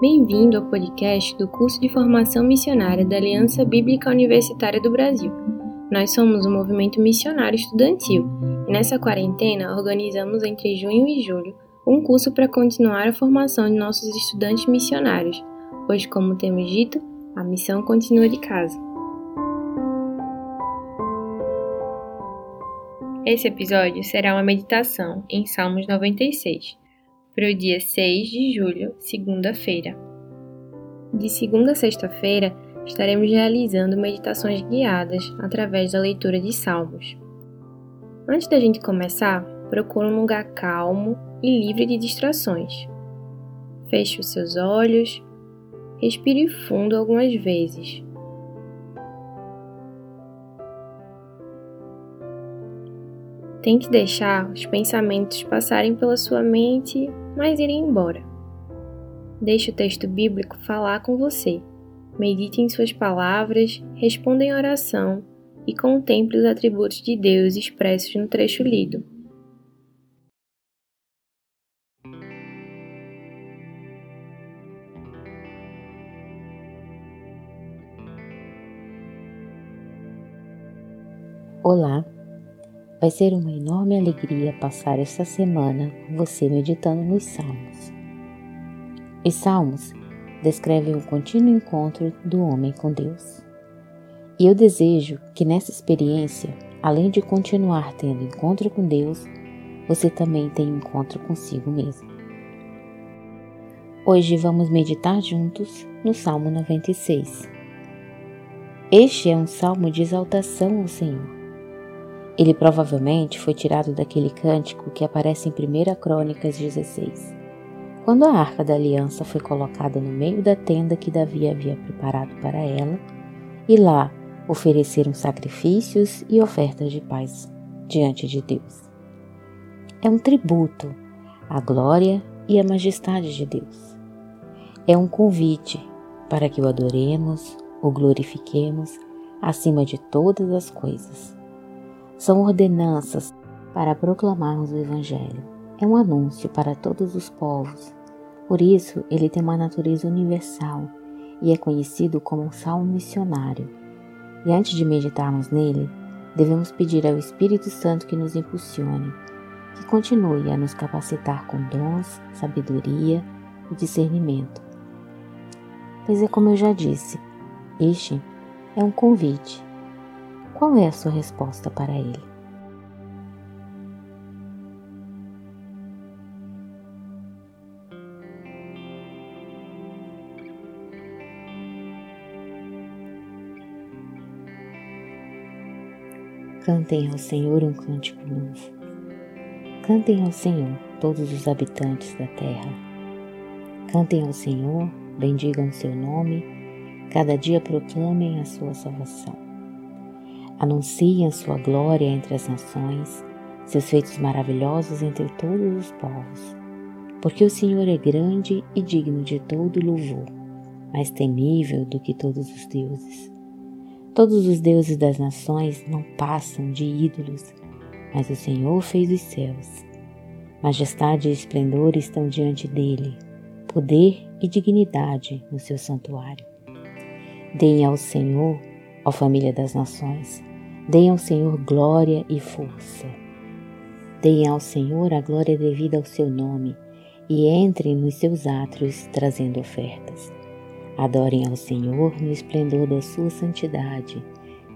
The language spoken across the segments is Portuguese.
Bem-vindo ao podcast do curso de formação missionária da Aliança Bíblica Universitária do Brasil. Nós somos um movimento missionário estudantil e nessa quarentena organizamos entre junho e julho um curso para continuar a formação de nossos estudantes missionários, pois, como temos dito, a missão continua de casa. Esse episódio será uma meditação em Salmos 96, para o dia 6 de julho, segunda-feira. De segunda a sexta-feira, estaremos realizando meditações guiadas através da leitura de Salmos. Antes da gente começar, procure um lugar calmo e livre de distrações. Feche os seus olhos, respire fundo algumas vezes Tente deixar os pensamentos passarem pela sua mente, mas irem embora. Deixe o texto bíblico falar com você. Medite em suas palavras, responda em oração e contemple os atributos de Deus expressos no trecho lido. Olá, Vai ser uma enorme alegria passar esta semana com você meditando nos Salmos. Os Salmos descrevem o contínuo encontro do homem com Deus. E eu desejo que nessa experiência, além de continuar tendo encontro com Deus, você também tenha encontro consigo mesmo. Hoje vamos meditar juntos no Salmo 96. Este é um salmo de exaltação ao Senhor ele provavelmente foi tirado daquele cântico que aparece em 1 Crônicas 16, quando a arca da aliança foi colocada no meio da tenda que Davi havia preparado para ela, e lá ofereceram sacrifícios e ofertas de paz diante de Deus. É um tributo à glória e à majestade de Deus. É um convite para que o adoremos, o glorifiquemos acima de todas as coisas são ordenanças para proclamarmos o Evangelho. É um anúncio para todos os povos. Por isso, ele tem uma natureza universal e é conhecido como um salmo missionário. E antes de meditarmos nele, devemos pedir ao Espírito Santo que nos impulsione, que continue a nos capacitar com dons, sabedoria e discernimento. Pois é como eu já disse, este é um convite qual é a sua resposta para ele? Cantem ao Senhor um cântico novo. Cantem ao Senhor todos os habitantes da terra. Cantem ao Senhor, bendigam seu nome, cada dia proclamem a sua salvação. Anunciem sua glória entre as nações, seus feitos maravilhosos entre todos os povos. Porque o Senhor é grande e digno de todo louvor, mais temível do que todos os deuses. Todos os deuses das nações não passam de ídolos, mas o Senhor fez os céus. Majestade e esplendor estão diante dele, poder e dignidade no seu santuário. Deem ao Senhor, ó família das nações, Deem ao Senhor glória e força. Deem ao Senhor a glória devida ao seu nome e entrem nos seus átrios trazendo ofertas. Adorem ao Senhor no esplendor da sua santidade.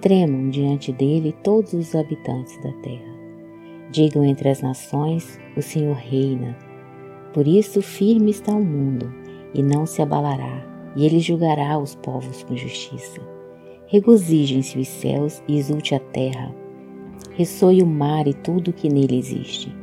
Tremam diante dele todos os habitantes da terra. Digam entre as nações: O Senhor reina. Por isso, firme está o mundo e não se abalará, e ele julgará os povos com justiça. Regozijem-se os céus e exulte a terra. Ressoe o mar e tudo o que nele existe.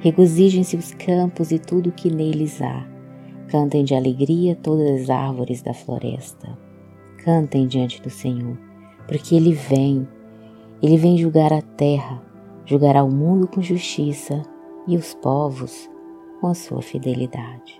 Regozijem-se os campos e tudo o que neles há. Cantem de alegria todas as árvores da floresta. Cantem diante do Senhor, porque ele vem. Ele vem julgar a terra, julgará o mundo com justiça e os povos com a sua fidelidade.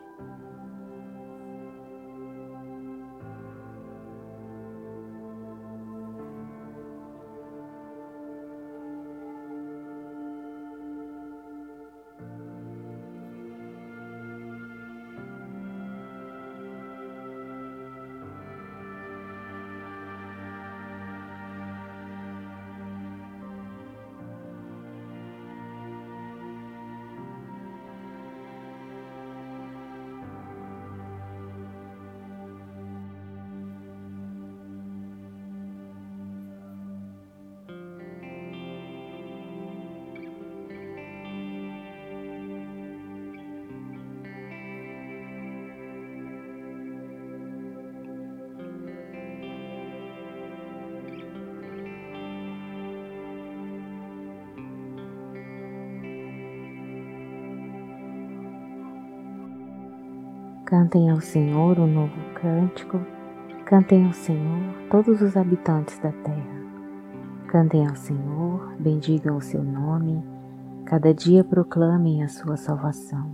Cantem ao Senhor um novo cântico, cantem ao Senhor todos os habitantes da terra. Cantem ao Senhor, bendigam o seu nome, cada dia proclamem a sua salvação.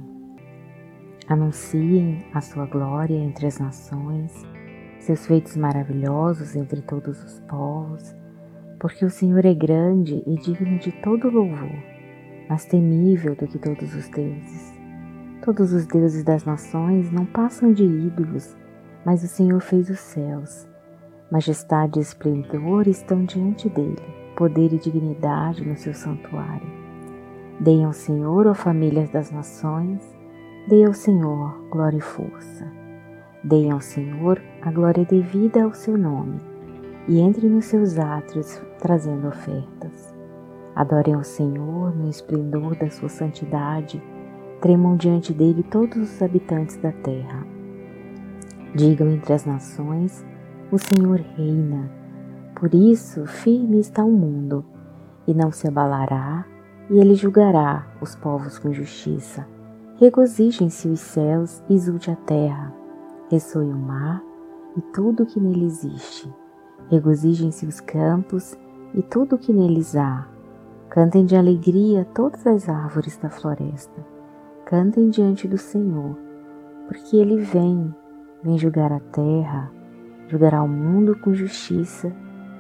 Anunciem a sua glória entre as nações, seus feitos maravilhosos entre todos os povos, porque o Senhor é grande e digno de todo louvor, mais temível do que todos os deuses. Todos os deuses das nações não passam de ídolos, mas o Senhor fez os céus. Majestade e esplendor estão diante dele, poder e dignidade no seu santuário. Deem ao Senhor, ó famílias das nações, Dê ao Senhor glória e força. Deem ao Senhor a glória devida ao seu nome, e entre nos seus átrios trazendo ofertas. Adorem ao Senhor no esplendor da sua santidade, tremam diante dele todos os habitantes da terra. Digam entre as nações: O Senhor reina. Por isso, firme está o mundo, e não se abalará, e ele julgará os povos com justiça Regozijem-se os céus e exulte a terra, ressoe o mar e tudo o que nele existe. Regozijem-se os campos e tudo o que neles há. Cantem de alegria todas as árvores da floresta. Cantem diante do Senhor, porque ele vem, vem julgar a terra, julgará o mundo com justiça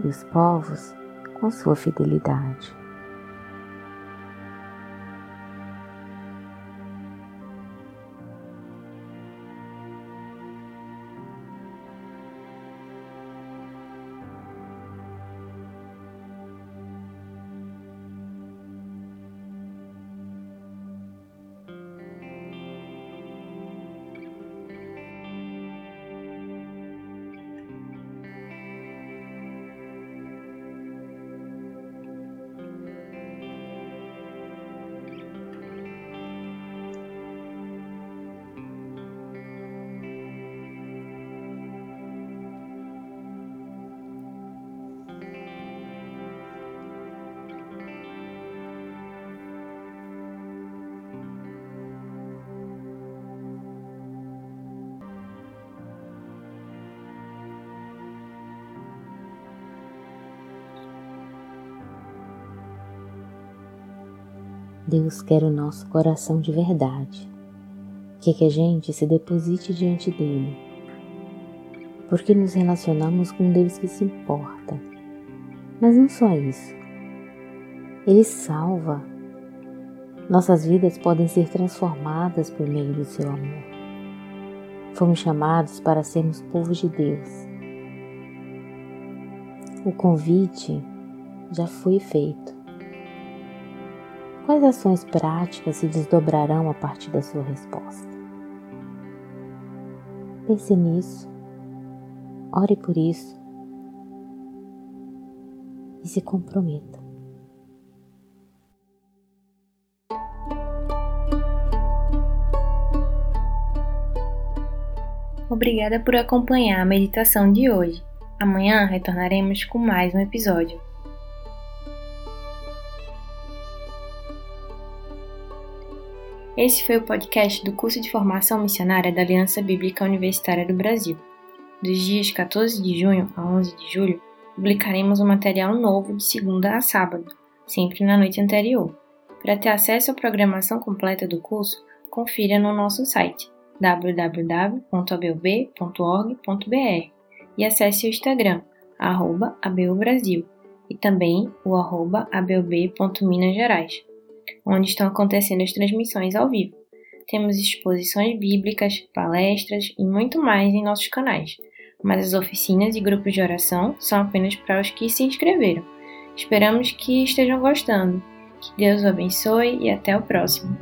e os povos com sua fidelidade. Deus quer o nosso coração de verdade. Quer que a gente se deposite diante dele. Porque nos relacionamos com Deus que se importa. Mas não só isso. Ele salva. Nossas vidas podem ser transformadas por meio do seu amor. Fomos chamados para sermos povo de Deus. O convite já foi feito. Quais ações práticas se desdobrarão a partir da sua resposta? Pense nisso, ore por isso e se comprometa. Obrigada por acompanhar a meditação de hoje. Amanhã retornaremos com mais um episódio. Esse foi o podcast do curso de formação missionária da Aliança Bíblica Universitária do Brasil. Dos dias 14 de junho a 11 de julho, publicaremos um material novo de segunda a sábado, sempre na noite anterior. Para ter acesso à programação completa do curso, confira no nosso site www.abub.org.br e acesse o Instagram, arroba e também o arroba abub.minasgerais onde estão acontecendo as transmissões ao vivo. Temos exposições bíblicas, palestras e muito mais em nossos canais, mas as oficinas e grupos de oração são apenas para os que se inscreveram. Esperamos que estejam gostando. Que Deus o abençoe e até o próximo.